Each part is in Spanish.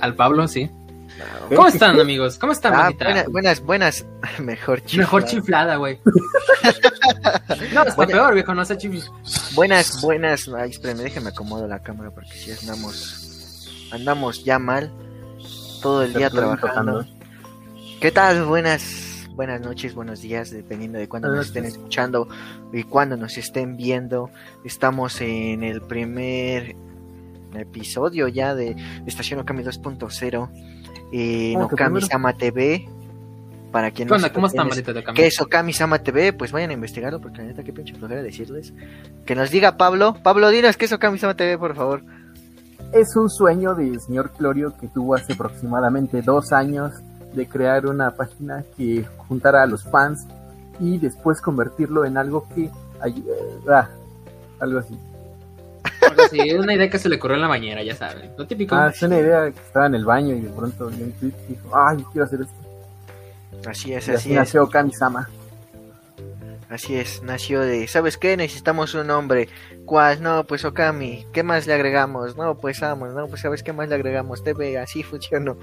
Al Pablo, sí. ¿Cómo están, amigos? ¿Cómo están, Ah, buena- buenas, buenas. Mejor chiflada. Mejor chiflada, güey. no, está Buena- peor, viejo, no sé chiflis. Buenas, buenas. Ay, espérenme, déjenme acomodo la cámara porque si andamos, andamos ya mal. Todo el día trabajando. tocando. ¿Qué tal? Buenas, buenas noches, buenos días, dependiendo de cuándo nos estén escuchando y cuándo nos estén viendo. Estamos en el primer episodio ya de Estación Okami 2.0 en ¿Cómo que Okami? Sama TV. Para quien ¿Cómo quién están, es- bandita de Okami? ¿Qué es Okami Sama TV? Pues vayan a investigarlo porque la neta qué pinche flojera decirles. Que nos diga Pablo. Pablo, dinos qué es Okami Sama TV, por favor. Es un sueño del señor Clorio que tuvo hace aproximadamente dos años de crear una página que juntara a los fans y después convertirlo en algo que ay- eh, ah, algo así. Es una idea que se le ocurrió en la bañera, ya saben. Lo típico. Ah, es una idea que estaba en el baño y de pronto vi un tweet y dijo, ay, quiero hacer esto. Así es, Y así así es. nació Kami-sama. Así es, nació de, ¿sabes qué? Necesitamos un nombre. ¿Cuál? No, pues Okami. ¿Qué más le agregamos? No, pues Amos. No, pues ¿sabes qué más le agregamos? TV, así funcionó.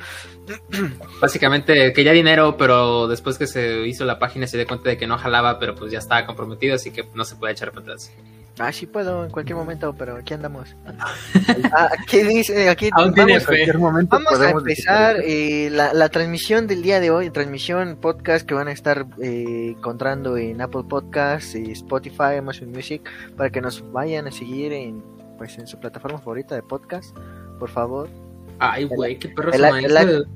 Básicamente quería dinero, pero después que se hizo la página se dio cuenta de que no jalaba, pero pues ya estaba comprometido, así que no se puede echar para atrás. Ah, sí puedo en cualquier momento, pero aquí andamos. Ah, aquí dice, aquí Aún tiene vamos, En cualquier momento vamos a empezar eh, la, la transmisión del día de hoy, transmisión podcast que van a estar eh, encontrando en Apple Podcasts, y Spotify, Amazon Music, para que nos vayan a seguir en pues en su plataforma favorita de podcast, por favor. Ay, güey, qué perro el- el-.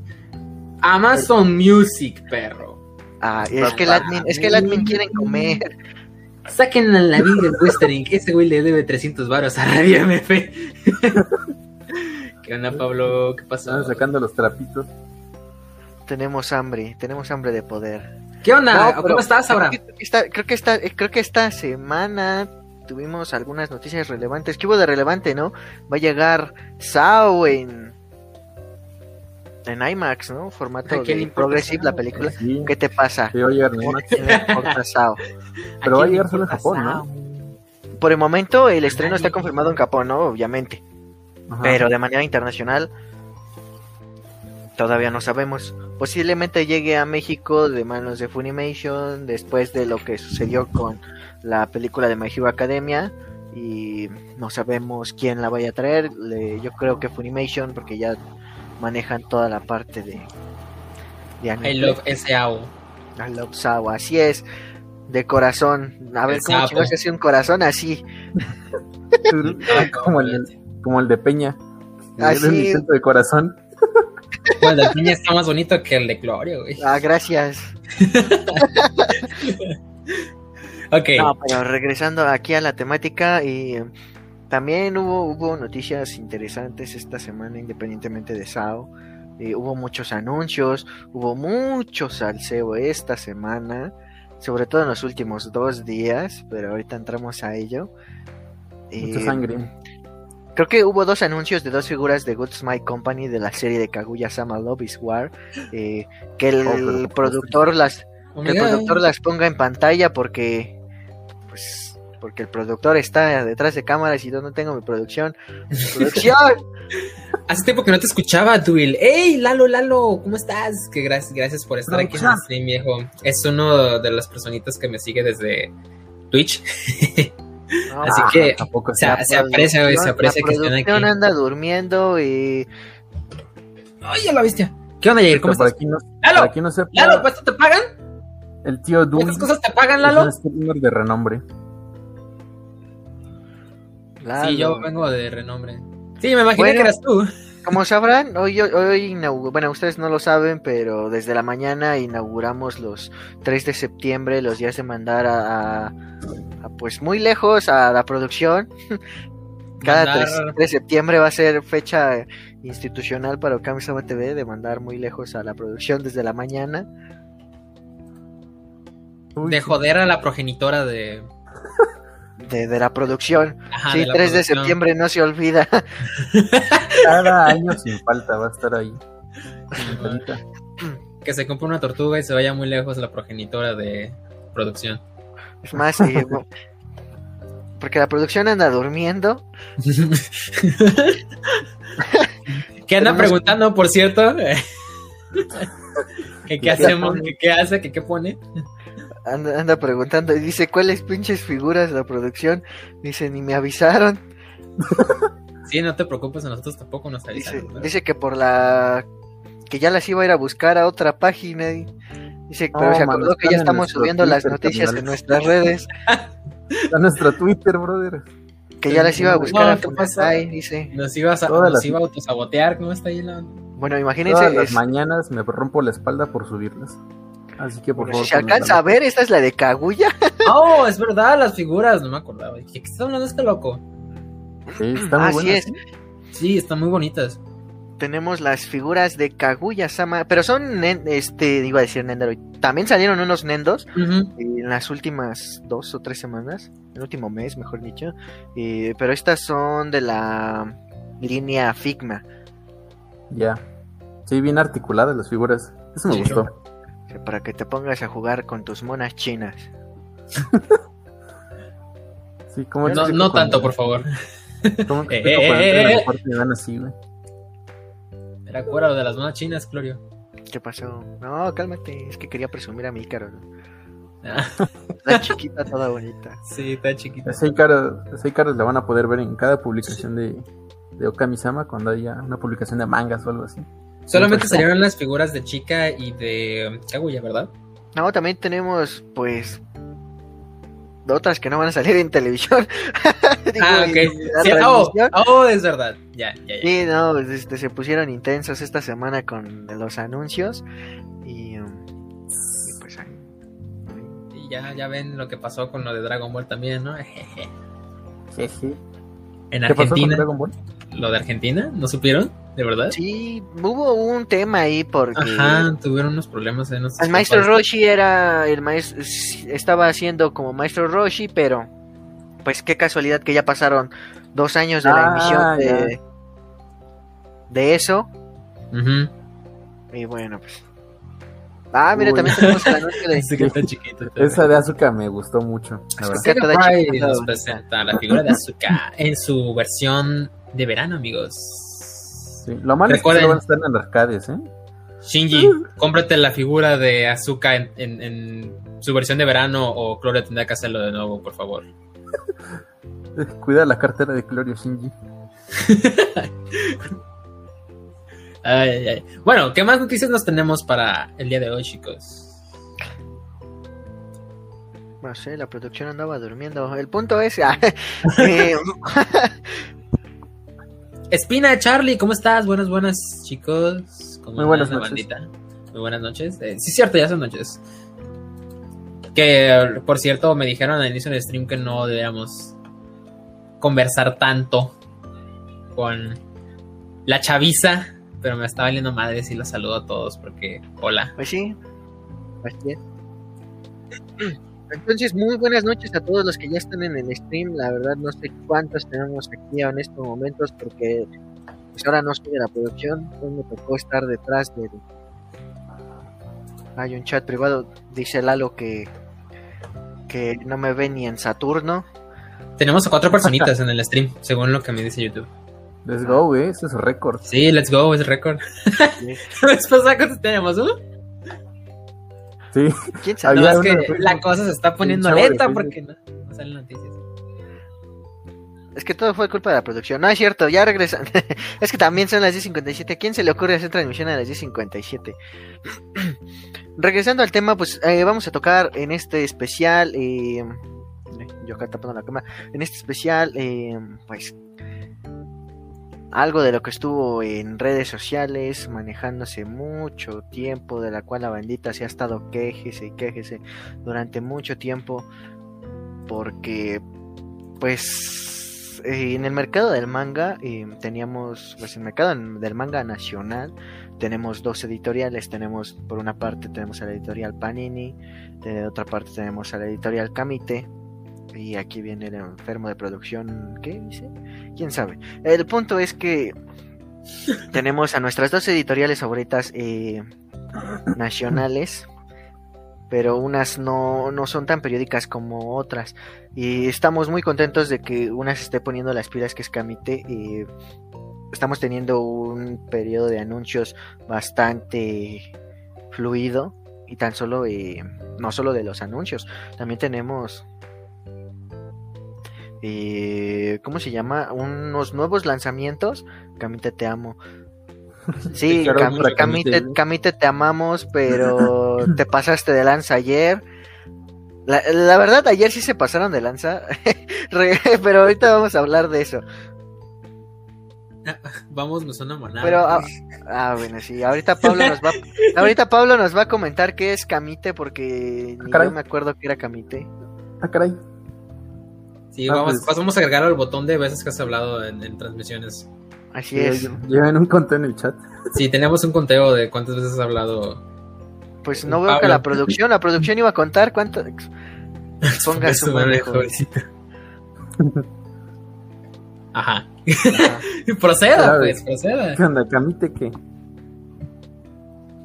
Amazon Music, perro. Ah, es que el admin, es que el admin quieren comer. Saquen a la vida del Western, que ese güey le debe 300 varos a Radio MF. ¿Qué onda, Pablo? ¿Qué pasó? Estaban sacando los trapitos. Tenemos hambre, tenemos hambre de poder. ¿Qué onda? No, pero ¿Cómo estás ahora? Creo que esta, creo que esta, creo que esta semana tuvimos algunas noticias relevantes. ¿Qué hubo de relevante, no? Va a llegar Sao en en IMAX, ¿no? Formato ¿A quién le de Progressive, Sao? la película. Sí, ¿Qué te pasa? sí, va a llegar en ¿A IMAX. quién le importa Sao? Pero ¿A va a llegar le solo en Japón, ¿no? Por el momento el estreno está confirmado en Japón, ¿no? Obviamente. Ajá. Pero de manera internacional todavía no sabemos. Posiblemente llegue a México de manos de Funimation después de lo que sucedió con la película de My Hero Academia y no sabemos quién la vaya a traer. Le- yo creo que Funimation porque ya manejan toda la parte de de anime. I love SAO. I love Sao, así es. De corazón. A ver El cómo se hace un corazón así. como, el, como el de Peña. Ah, Era un sí. intento de corazón. Pues el piña está más bonito que el de Gloria, güey. Ah, gracias. Ok. No, pero regresando aquí a la temática, y también hubo, hubo noticias interesantes esta semana, independientemente de SAO. Eh, hubo muchos anuncios, hubo mucho salseo esta semana, sobre todo en los últimos dos días, pero ahorita entramos a ello. Mucha Eh, sangre. Creo que hubo dos anuncios de dos figuras de Good Smile Company de la serie de Kaguya Sama Love is War. eh, que el Oh, pero- productor las Oh que el my productor las ponga en pantalla porque pues porque el productor está detrás de cámaras y yo no tengo mi producción producción Hace tiempo que no te escuchaba, Duil. ¡Ey, Lalo, Lalo! ¿Cómo estás? Que gracias, gracias por estar aquí en el stream, viejo. Es uno de las personitas que me sigue desde Twitch. No, Así Ah, que tampoco se, se aprecia, güey, se la aprecia que estén aquí. producción anda durmiendo y ¡Ay, ya la viste! ¿Qué onda, Jair? ¿Cómo estás? aquí no, ¡Lalo! aquí no sepa, ¡Lalo, pues te pagan! el tío Dewey ¿Cuántas cosas te pagan, es Lalo? un streamer de renombre. Lalo. Sí, yo vengo de renombre. Sí, me imaginé Bueno. que eras tú. como sabrán hoy hoy bueno ustedes no lo saben pero desde la mañana inauguramos los 3 de septiembre los días de mandar a, a- a, pues muy lejos a la producción cada Mandar- 3, 3 de septiembre va a ser fecha institucional para Okami-sama TV de mandar muy lejos a la producción desde la mañana. Uy, De joder a la progenitora de. De, de la producción. Ajá, sí, de la 3 de septiembre no se olvida. Cada año sin falta va a estar ahí. Que se compre una tortuga y se vaya muy lejos la progenitora de producción. Es más, eh, porque la producción anda durmiendo ¿Qué anda preguntando, por cierto? ¿Qué, qué hacemos? ¿Qué, ¿Qué, hace? ¿Qué, qué pone? Anda, anda preguntando y dice, ¿cuáles pinches figuras de la producción? Dice, ni me avisaron. Sí, no te preocupes, a nosotros tampoco nos avisaron. Dice, ¿no? dice que por la... que ya las iba a ir a buscar a otra página. y- Dice, pero No, se man, acordó que ya estamos subiendo las Twitter, noticias en nuestras redes. A nuestro Twitter, brother. Que ya las iba a No, buscar a ¿qué Funasai, dice. Nos ibas a, nos las- iba a autosabotear, ¿cómo está ahí la... Bueno, imagínense, Todas las es- mañanas me rompo la espalda por subirlas. Así que por bueno, favor. si se alcanza a ver, esta es la de Kaguya. Oh, es verdad, las figuras, no me acordaba. ¿qué está hablando este loco? Sí, está muy Así es. ¿sí? Sí, están muy bonitas. Tenemos las figuras de Kaguya Sama, pero son, este, iba a decir Nendoroid. También salieron unos Nendos Ujú. en las últimas dos o tres semanas, el último mes, mejor dicho. Eh, pero estas son de la línea Figma. Ya. Sí, bien articuladas las figuras. Eso me Sí. gustó. Para que te pongas a jugar con tus monas chinas. Sí, como No, no tanto, por favor. ¿Cómo Eh, eh, eh, eh. así, güey? Era cuero de las manos chinas, Clorio. ¿Qué pasó? No, cálmate, es que quería presumir a mi caro. Ah, La chiquita toda bonita. sí, está chiquita. La van a poder ver en cada publicación de, de Okami-sama cuando haya una publicación de mangas o algo así. Solamente salieron las figuras de chica y de um, Kaguya, ¿verdad? No, también tenemos, pues, otras que no van a salir en televisión. Digo, ah, en ok. Sí, oh, oh, es verdad. Ya, ya, ya. Sí, no, pues, este, se pusieron intensos esta semana con los anuncios y, um, y pues ahí- Y ya, ya ven lo que pasó con lo de Dragon Ball también, ¿no? Jeje. Jeje. En ¿Qué pasó con Argentina, Dragon Ball? Lo de Argentina, ¿no supieron? ¿De verdad? sí, hubo un tema ahí porque Ajá, tuvieron unos problemas en el maestro. Roshi era el maestro, estaba haciendo como maestro Roshi, pero pues qué casualidad que ya pasaron dos años de la Ah, emisión de, de eso Ujú. y bueno pues Ah, mira, Uy. también tenemos el anuncio de Ese que está chiquito. Esa de Azuka me gustó mucho, la verdad. Chiquita. nos presenta la figura de Asuka en su versión de verano, amigos. Sí, Lo malo Recuerden- es que solo van a estar en arcades, ¿eh? Shinji, cómprate la figura de Asuka en, en- en su versión de verano o Cloria tendrá que hacerlo de nuevo, por favor. Cuida la cartera de Clorio Shinji. Ay, ay, ay. Bueno, ¿qué más noticias nos tenemos para el día de hoy, chicos? No sé, la producción andaba durmiendo. El punto es. eh, Espina, Charlie, ¿cómo estás? Buenas, buenas, chicos. ¿Cómo Muy buenas noches. bandita? Muy buenas noches. Eh, sí, cierto, ya son noches. Que, por cierto, me dijeron al inicio del stream que no deberíamos conversar tanto con la chaviza, pero me está valiendo madre si los saludo a todos porque, hola. pues sí. Así es. Entonces, muy buenas noches a todos los que ya están en el stream. La verdad, no sé cuántos tenemos aquí en estos momentos porque pues ahora no soy de la producción. Hoy me tocó estar detrás del. Hay un chat privado. Dice Lalo que que no me ve ni en Saturno. Tenemos a cuatro personitas en el stream, según lo que me dice YouTube. Let's go, güey, ese es récord. Sí, let's go, es récord. Después, ¿cuántos tenemos? ¿Uno? Sí, ¿Quién sabe? No, es uno que de la cosa se está poniendo lenta porque no, no salen noticias. Es que todo fue culpa de la producción. No es cierto, ya regresan. es que también son las 10.57. ¿A quién se le ocurre hacer transmisión a las 10.57? Regresando al tema, pues eh, vamos a tocar en este especial. Eh, yo acá tapando la cámara. En este especial, eh, pues. Algo de lo que estuvo en redes sociales, manejándose mucho tiempo, de la cual la bandita se ha estado quejese y quejese durante mucho tiempo, porque pues eh, en el mercado del manga eh, teníamos, pues en el mercado del manga nacional tenemos dos editoriales, tenemos por una parte tenemos a la editorial Panini, de otra parte tenemos a la editorial Kamite y aquí viene el enfermo de producción, ¿qué dice? ¿Quién sabe? El punto es que tenemos a nuestras dos editoriales favoritas eh, nacionales pero unas no, no son tan periódicas como otras. Y estamos muy contentos de que una se esté poniendo las pilas que es Kamite. eh, estamos teniendo un periodo de anuncios bastante fluido y tan solo, eh, no solo de los anuncios, también tenemos, eh, ¿cómo se llama? Unos nuevos lanzamientos. Camite, te amo. Sí, Claro, Camite, Camite. Camite, te amamos, pero te pasaste de lanza ayer. La, la verdad, ayer sí se pasaron de lanza, pero ahorita vamos a hablar de eso. Vamos, me suena monada. Pero, ah, ah, bueno, sí, ahorita Pablo nos va, ahorita Pablo nos va a comentar qué es Camite, porque ni caray. yo me acuerdo que era Camite. Ah, caray. Sí, ah, vamos, pues- vamos a agregar el botón de veces que has hablado en, en transmisiones. Así es. Lleven un conteo en el chat. Sí, tenemos un conteo de cuántas veces has hablado. Pues no veo que la producción, la producción iba a contar cuánto. Ponga su manejo. jovencito. Ajá. Ajá. proceda, Claro. pues, proceda. ¿Qué onda? ¿Camite qué?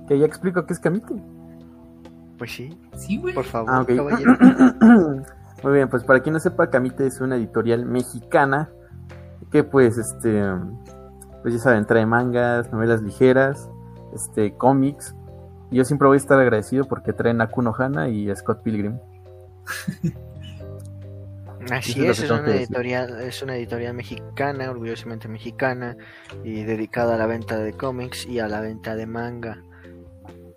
Que ya explico qué es Camite. Pues sí, Sí, güey. por favor, Ah, ok. caballero. Muy bien, pues para quien no sepa, Camite es una editorial mexicana que pues este pues ya saben, trae mangas, novelas ligeras, este cómics. Y yo siempre voy a estar agradecido porque traen a Kuno Hana y a Scott Pilgrim. Así es es, una editorial, es una editorial mexicana, orgullosamente mexicana, y dedicada a la venta de cómics y a la venta de manga.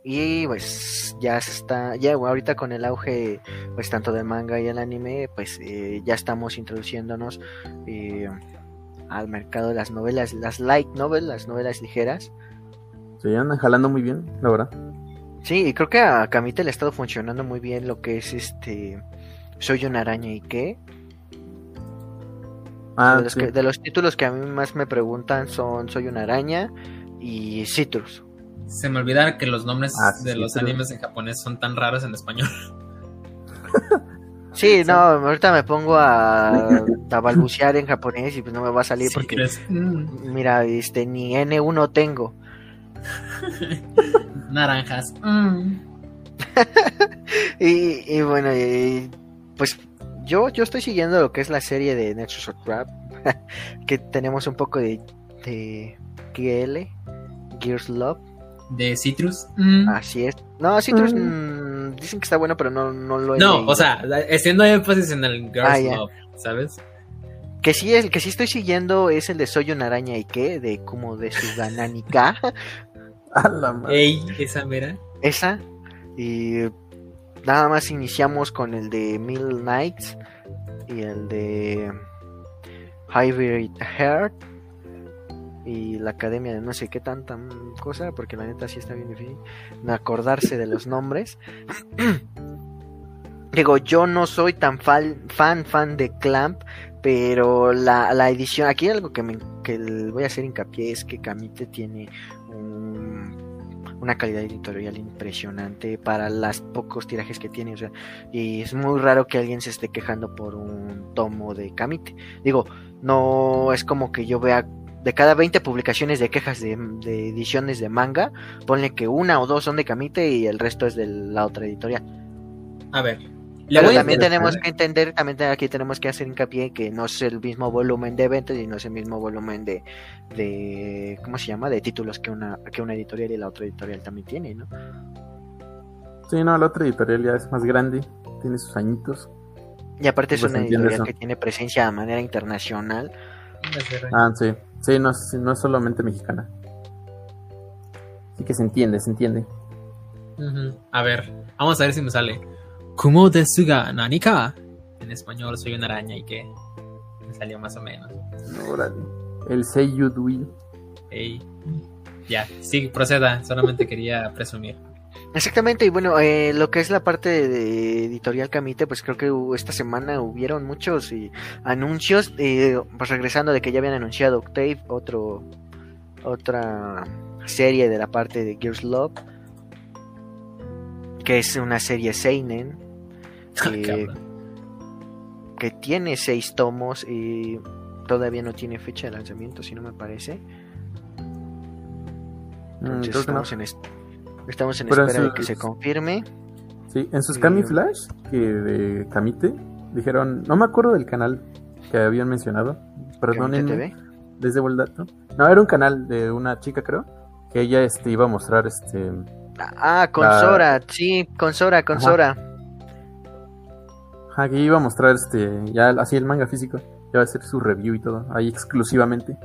Y pues ya se está, ya ahorita con el auge pues tanto del manga y el anime, pues eh, ya estamos introduciéndonos eh, al mercado de las novelas, las light novels, las novelas ligeras. Se andan jalando muy bien, la verdad. Sí, y creo que a Camite le ha estado funcionando muy bien lo que es este Soy una araña y qué. Ah, de, los sí. que- de los títulos que a mí más me preguntan son Soy una araña y Citrus. Se me olvidaba que los nombres Ah, sí, de sí, los pero- animes en japonés son tan raros en español. Sí, no, ahorita me pongo a, a balbucear en japonés y pues no me va a salir Sí, porque, mm, mira, este, ni N1 tengo. naranjas. mm. Y, y bueno, y, pues yo, yo estoy siguiendo lo que es la serie de Nexus of Trap, que tenemos un poco de, de GL, Gears Love. De Citrus. mm. Así es. No, Citrus Mm. mm, dicen que está bueno, pero no, no lo he No, leído. o sea, haciendo énfasis en el Girls Ah. Love, ¿sabes? Que sí, el que sí estoy siguiendo es el de Soy una araña y qué, de como de su gananica. A la madre. Ey, esa mera. esa. Y nada más iniciamos con el de Mill Knights y el de Hybrid Heart y la academia de no sé qué tanta cosa, porque la neta sí está bien difícil acordarse de los nombres. Digo, yo no soy tan fan, fan, de Clamp, pero la, la edición, aquí algo que, me, que voy a hacer hincapié es que Camite tiene un- una calidad editorial impresionante para los pocos tirajes que tiene, y es muy raro que alguien se esté quejando por un tomo de Camite. Digo, no es como que yo vea de cada 20 publicaciones de quejas de, de ediciones de manga, ponle que una o dos son de Camite y el resto es de la otra editorial. A ver. Le Pero voy también tenemos que entender, también aquí tenemos que hacer hincapié que no es el mismo volumen de eventos y no es el mismo volumen de, de ¿cómo se llama? de títulos que una, que una editorial y la otra editorial también tiene, ¿no? Sí, no, la otra editorial ya es más grande, tiene sus añitos. Y aparte es Pues una editorial eso. que tiene presencia de manera internacional. Ah, sí. Sí, no, es- no es solamente mexicana. Sí que se entiende, se entiende. A ver, vamos a ver si me sale. Kumo desuga nanika. En español soy una araña y que me salió más o menos. Órale. El Seiyu Dui. Ey. Ya, sí, proceda. Solamente quería presumir. Exactamente, y bueno, eh, lo que es la parte de editorial Camite, pues creo que esta semana hubieron muchos eh, anuncios, eh, pues regresando de que ya habían anunciado Octave, otro, otra serie de la parte de Gears Love, que es una serie Seinen, Ah, eh, que tiene seis tomos y todavía no tiene fecha de lanzamiento, si no me parece. Mm, Entonces no. estamos en, es- estamos en Pero espera de que se confirme. Sí, en sus. Cami Flash, que de Camite, dijeron, no me acuerdo del canal que habían mencionado, perdónenme, TV. ¿Les debo el dato? No, era un canal de una chica, creo, que ella este, iba a mostrar este... Ah, con La- Sora, sí, con Sora, con Ajá. Sora. Ajá, que iba a mostrar este, ya así el manga físico. Ya va a hacer su review y todo, ahí exclusivamente.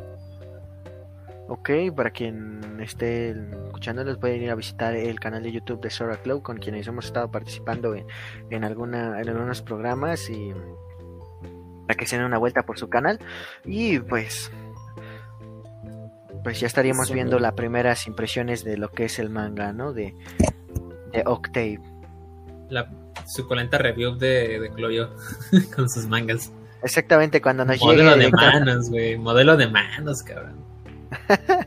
Ok, para quien esté escuchándolos pueden ir a visitar el canal de YouTube de Sora Club con quienes hemos estado participando en, en alguna en algunos programas y para que se den una vuelta por su canal y pues pues ya estaríamos Sí. viendo las primeras impresiones de lo que es el manga, ¿no? De, de Octave. La suculenta review de, de Clorio con sus mangas. Exactamente cuando nos Modelo de manos, güey. Modelo de manos, cabrón.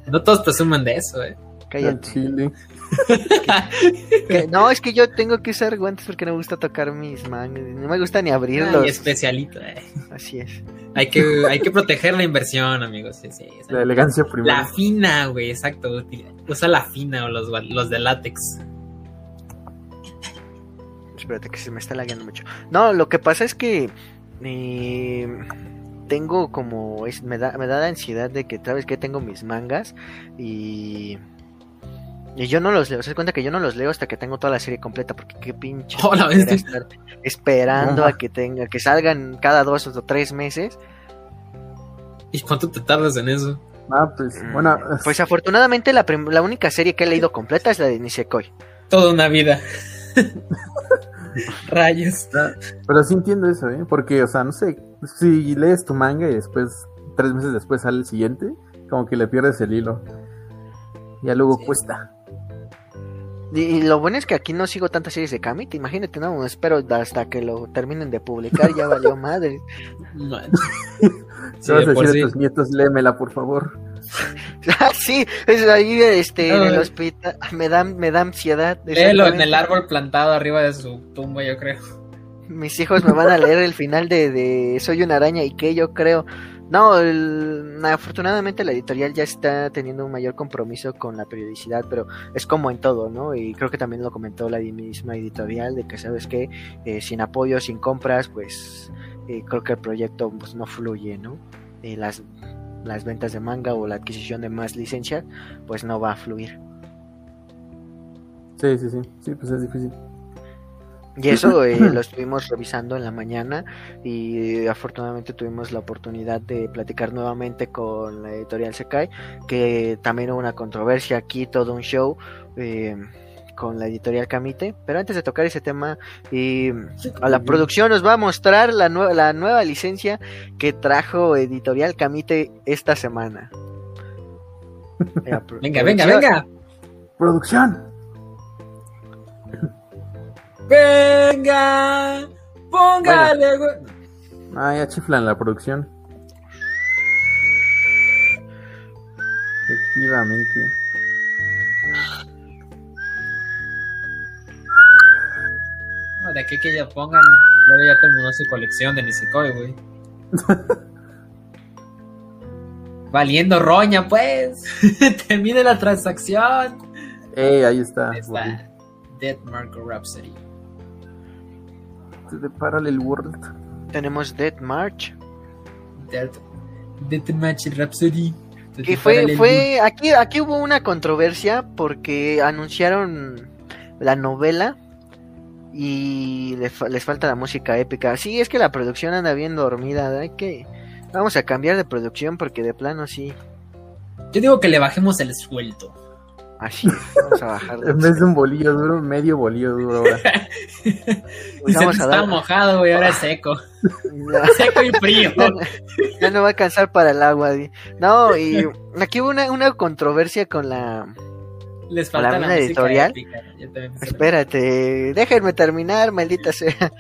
No todos presumen de eso, eh. Cállate. chile. Que- no, es que yo tengo que usar guantes porque no me gusta tocar mis mangas. No me gusta ni abrirlos. Ay, especialito, eh. Así es. Hay que, hay que proteger la inversión, amigos. Sí, sí, esa- La elegancia La primero. fina, güey, exacto. Usa la fina o los, los de látex. Espérate que se me está lagueando mucho. No, lo que pasa es que eh, tengo como es, me da me da la ansiedad de que sabes que tengo mis mangas y y yo no los leo, se das cuenta que yo no los leo hasta que tengo toda la serie completa porque qué pinche la flojera bestia. estar esperando Ajá. a que tenga que salgan cada dos o tres meses. ¿Y cuánto te tardas en eso? Ah, pues, bueno, Pues afortunadamente la, la única serie que he leído completa es la de Nisekoi. Toda una vida. Rayos. pero sí entiendo eso, ¿eh? Porque, o sea, no sé, si lees tu manga y después, tres meses después sale el siguiente, como que le pierdes el hilo. Ya luego Sí. cuesta. Y, lo bueno es que aquí no sigo tantas series de Kamite. Imagínate, no, espero hasta que lo terminen de publicar. Ya valió madre. Man. Sí, ¿Qué vas a decir sí. a tus nietos? Léemela, por favor. Ah, sí, es ahí este, en el hospital. Me da, me da ansiedad. Léelo en el árbol plantado arriba de su tumba, yo creo. Mis hijos me van a leer el final de, de Soy una araña y que yo creo. No, el- afortunadamente la editorial ya está teniendo un mayor compromiso con la periodicidad, pero es como en todo, ¿no? Y creo que también lo comentó la misma editorial, de que sabes que sin apoyo, sin compras, pues eh, creo que el proyecto pues, no fluye, ¿no? Eh, las, las ventas de manga o la adquisición de más licencias, pues no va a fluir. Sí, sí, sí. Sí, pues es difícil. Y eso eh, lo estuvimos revisando en la mañana y eh, afortunadamente tuvimos la oportunidad de platicar nuevamente con la editorial Sekai, que también hubo una controversia aquí, todo un show eh, con la editorial Kamite. Pero antes de tocar ese tema, eh, a la producción nos va a mostrar la, nue- la nueva licencia que trajo editorial Kamite esta semana. Venga, venga, venga. ¡Producción! Venga. Póngale, güey. Ah, ya chiflan la producción. Efectivamente. No, de aquí que ya pongan. Luego ya terminó su colección de Nisekoi, güey. Valiendo roña, pues. Termine la transacción. ¡Ey, ahí está! Ahí está. Dead Marco Rhapsody. De Parallel World. Tenemos Dead March. Dead, Dead Match Rhapsody. Que fue, fue, aquí, aquí hubo una controversia porque anunciaron la novela y les falta la música épica. Sí, es que la producción anda bien dormida, hay que vamos a cambiar de producción porque de plano sí, Yo digo que le bajemos el sueldo. Así, vamos a bajar. En vez de un bolillo duro, medio bolillo duro ahora. Pues vamos está mojado, güey, ahora es seco. Seco y frío. ya no va a alcanzar para el agua. No, y aquí hubo una, una controversia con la Les falta ¿La la, editorial? épica. Espérate, déjenme terminar, maldita sea.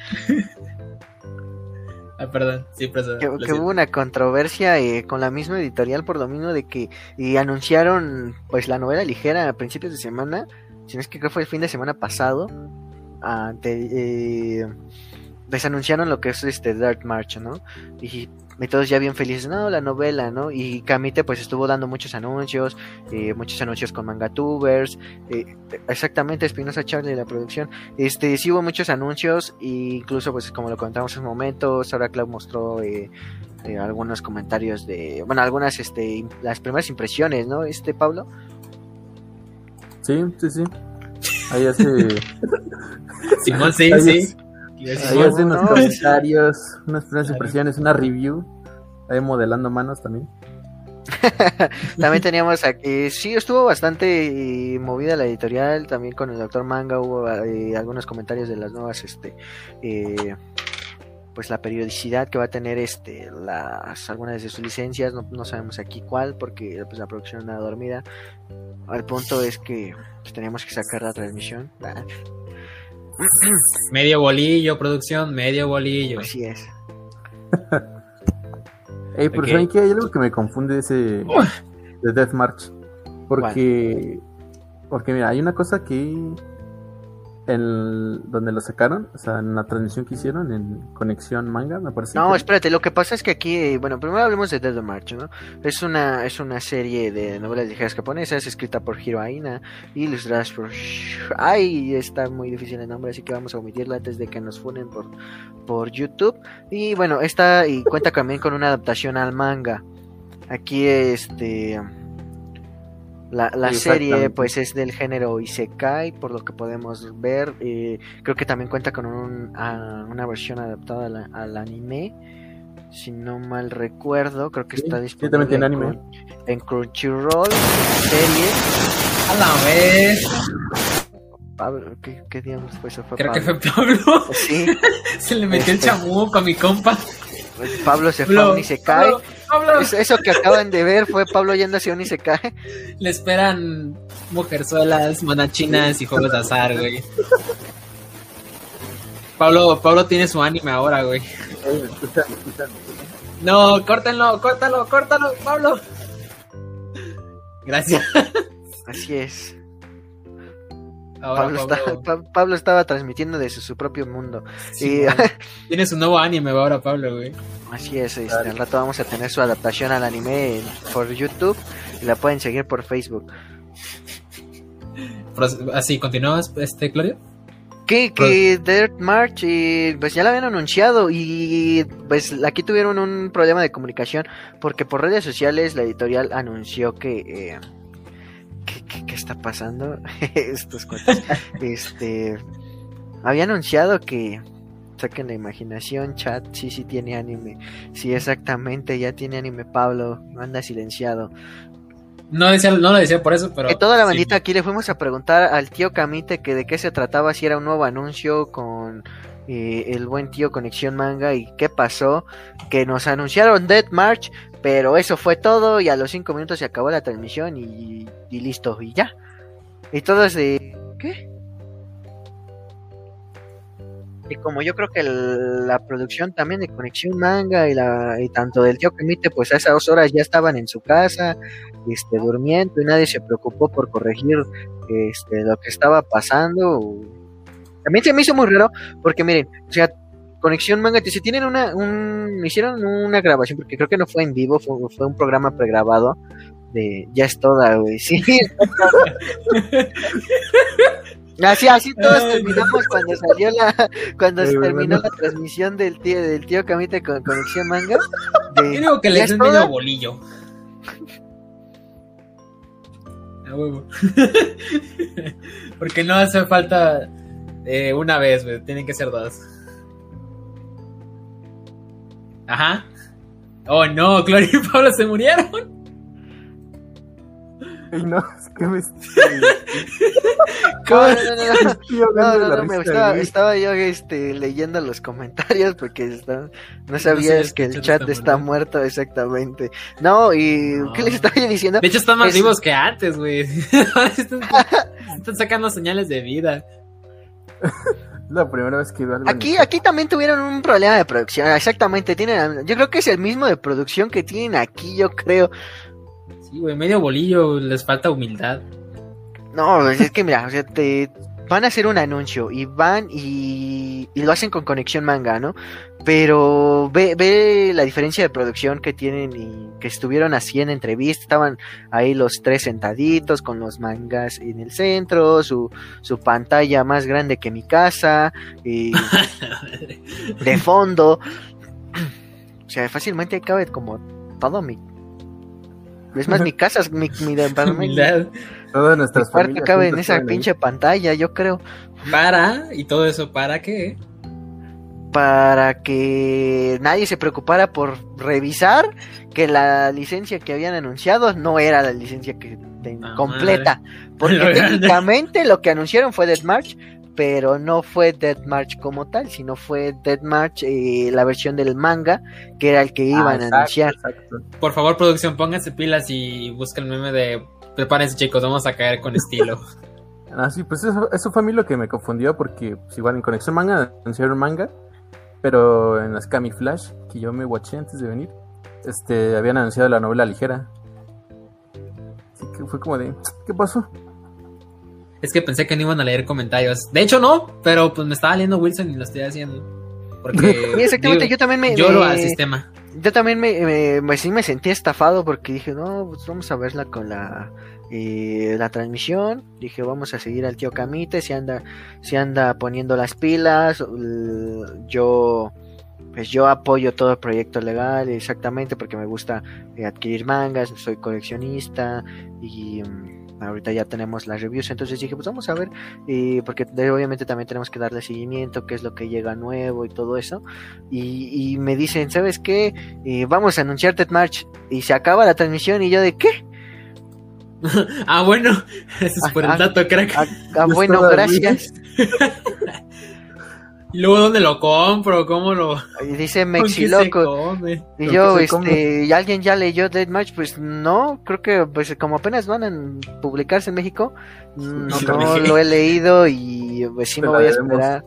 Ah, perdón. Sí, perdón. que, lo que hubo una controversia eh, con la misma editorial por lo mismo de que y anunciaron pues la novela ligera a principios de semana, si no es que creo fue el fin de semana pasado, ante, eh, les anunciaron lo que es este Dark March, ¿no? Y y todos ya bien felices, no, la novela, ¿no? Y Kamite pues estuvo dando muchos anuncios, eh, muchos anuncios con mangatubers, eh, exactamente Espinosa Charlie la producción, este sí hubo muchos anuncios e incluso pues como lo comentamos en momentos, ahora Cloud mostró eh, eh, algunos comentarios de, bueno, algunas, este, las primeras impresiones, ¿no? Este Pablo. Sí, sí, sí. Ahí hace, Simón, sí, sí. Es- Iba a decir, ahí no, hace unos no. comentarios, unas primeras impresiones, una review. Ahí modelando manos también. También teníamos aquí, sí, estuvo bastante eh, movida la editorial, también con el Doctor Manga hubo eh, algunos comentarios de las nuevas, este, eh, pues la periodicidad que va a tener este, las algunas de sus licencias, no, no sabemos aquí cuál, porque pues la producción anda dormida. El punto es que pues, teníamos que sacar la transmisión. Medio bolillo, producción, medio bolillo. Así es. Ey, pero Ok. ¿saben qué? Hay algo que me confunde de ese de Death March. Porque, porque mira, hay una cosa que en donde lo sacaron, o sea, en la transmisión que hicieron en Conexión Manga, me parece. No, que- espérate, lo que pasa es que aquí, bueno, primero hablemos de Dead March, ¿no? Es una, es una serie de novelas ligeras japonesas escrita por Hiro Aina y ilustradas por... Ay, está muy difícil el nombre, así que vamos a omitirla antes de que nos funen por, por YouTube. Y bueno, esta y cuenta también con una adaptación al manga. Aquí, este... La, la serie pues es del género Isekai, por lo que podemos ver. eh, creo que también cuenta con un, ah, una versión adaptada a la- al anime. Si no mal recuerdo, creo que Sí, está sí, disponible también tiene en, anime. En Crunchyroll. Serie. A la vez. Pablo, ¿qué, qué diablos fue eso? Fue Creo que fue Pablo. Sí, Se le metió el Este. chamuco a mi compa. Pablo se fue a un Isekai. Pablo, Pablo. Eso, eso que acaban de ver fue Pablo yendo hacia un Isekai. Le esperan mujerzuelas, monachinas y juegos de azar, güey. Pablo, Pablo tiene su anime ahora, güey. No, córtenlo, córtalo, córtalo, Pablo. Gracias. Así es. Ahora Pablo, Pablo, está- Pa- Pablo estaba transmitiendo desde su propio mundo. sí, y- tiene su nuevo anime ahora, Pablo, güey. Así es, este, Dale. al rato vamos a tener su adaptación al anime en- por YouTube y la pueden seguir por Facebook. Así, ¿continuamos, este, Claudio? Que, que Dirt March, eh, pues ya la habían anunciado y pues aquí tuvieron un problema de comunicación porque por redes sociales la editorial anunció que... eh, ¿qué, qué- qué está pasando? Estos cuates. este... Había anunciado que... Saquen la imaginación, chat, sí, sí tiene anime. Sí, exactamente, ya tiene anime Pablo, anda silenciado. No, decía, no lo decía por eso, pero... que toda la sí. bandita aquí le fuimos a preguntar al tío Camite que de qué se trataba, si era un nuevo anuncio con eh, el buen tío Conexión Manga y qué pasó, que nos anunciaron Dead March, pero eso fue todo y a los cinco minutos se acabó la transmisión y, listo, y ya. Y todos de... ¿Qué? Y como yo creo que la producción también de Conexión Manga y, la, y tanto del tío Camite, pues a esas dos horas ya estaban en su casa, este, durmiendo y nadie se preocupó por corregir este, lo que estaba pasando. También se me hizo muy raro porque miren, o sea, Conexión Manga, si tienen una, un, hicieron una grabación, porque creo que no fue en vivo, fue, fue un programa pregrabado de Ya es toda, güey, sí. Así, así todos terminamos cuando salió la, cuando se terminó la transmisión del tío, del tío Camite con Conexión Manga. de digo que ¿Ya le den medio bolillo. A huevo. Porque no hace falta eh, una vez, güey. Tienen que ser dos. Ajá. Oh no, Gloria y Pablo se murieron. No, es que me estoy, No, no, no, no. No, no, no, me risa estaba, yo este, leyendo los comentarios porque está- no sabías sé, que el chat está, está muerto exactamente. No, y No. ¿qué les estaba yo diciendo? De hecho, están más Es- vivos que antes, güey. están, están sacando señales de vida. La primera vez que veo algo Aquí, aquí también tuvieron un problema de producción, exactamente, tienen, yo creo que es el mismo de producción que tienen aquí, yo creo. Sí, güey, medio bolillo. Les falta humildad. No, es que mira, o sea, te, van a hacer un anuncio y van y, y lo hacen con conexión manga, ¿no? Pero ve, ve la diferencia de producción que tienen y que estuvieron así en entrevista. Estaban ahí los tres sentaditos con los mangas en el centro, su, su pantalla más grande que mi casa, y de fondo. O sea, fácilmente cabe como todo mi. Es más, mi casa, mi, mi Humildad. Todas mi nuestras cuarto familias cabe en esa ahí. pinche pantalla, yo creo. Para, y todo eso, ¿para qué? para que nadie se preocupara por revisar que la licencia que habían anunciado no era la licencia que ten- Ah, completa. Porque Lo grande. técnicamente lo que anunciaron fue Dead March, pero no fue Dead March como tal, sino fue Dead March eh, la versión del manga, que era el que iban Ah, a exacto, anunciar. exacto. Por favor, producción, pónganse pilas y busquen el meme de prepárense chicos, vamos a caer con estilo. Ah, sí, pues eso, eso fue a mí lo que me confundió porque pues, igual en Conexión Manga anunciaron manga, pero en las Kami Flash, que yo me watché antes de venir, este, habían anunciado la novela ligera. Así que fue como de, ¿qué pasó? es que pensé que no iban a leer comentarios. De hecho, no, pero pues me estaba leyendo Wilson y lo estoy haciendo. Porque Sí, exactamente, digo, yo también me, lloro me- al sistema. Yo también me, sí me sentí estafado porque dije, no, pues vamos a verla con la eh, la transmisión. Dije, vamos a seguir al tío Camite, si anda, si anda poniendo las pilas. Yo, pues yo apoyo todo el proyecto legal, exactamente, porque me gusta eh, adquirir mangas, soy coleccionista y mm, ahorita ya tenemos las reviews. Entonces dije, pues vamos a ver, eh, porque de- obviamente también tenemos que darle seguimiento, qué es lo que llega nuevo y todo eso. Y, y me dicen, ¿sabes qué? Eh, vamos a anunciar Dead March. Y se acaba la transmisión y yo de qué? Ah, bueno, ese es por el Ah, dato, crack. Ah, ah, bueno, gracias. Y luego, ¿dónde lo compro? ¿Cómo lo.? Y dice ¿Con qué se Mexiloco. Y ¿Con yo, este, ¿y alguien ya leyó Dead March? Pues no, creo que pues como apenas van a publicarse en México, no, Sí, no lo he leído y pues sí Te me voy a esperar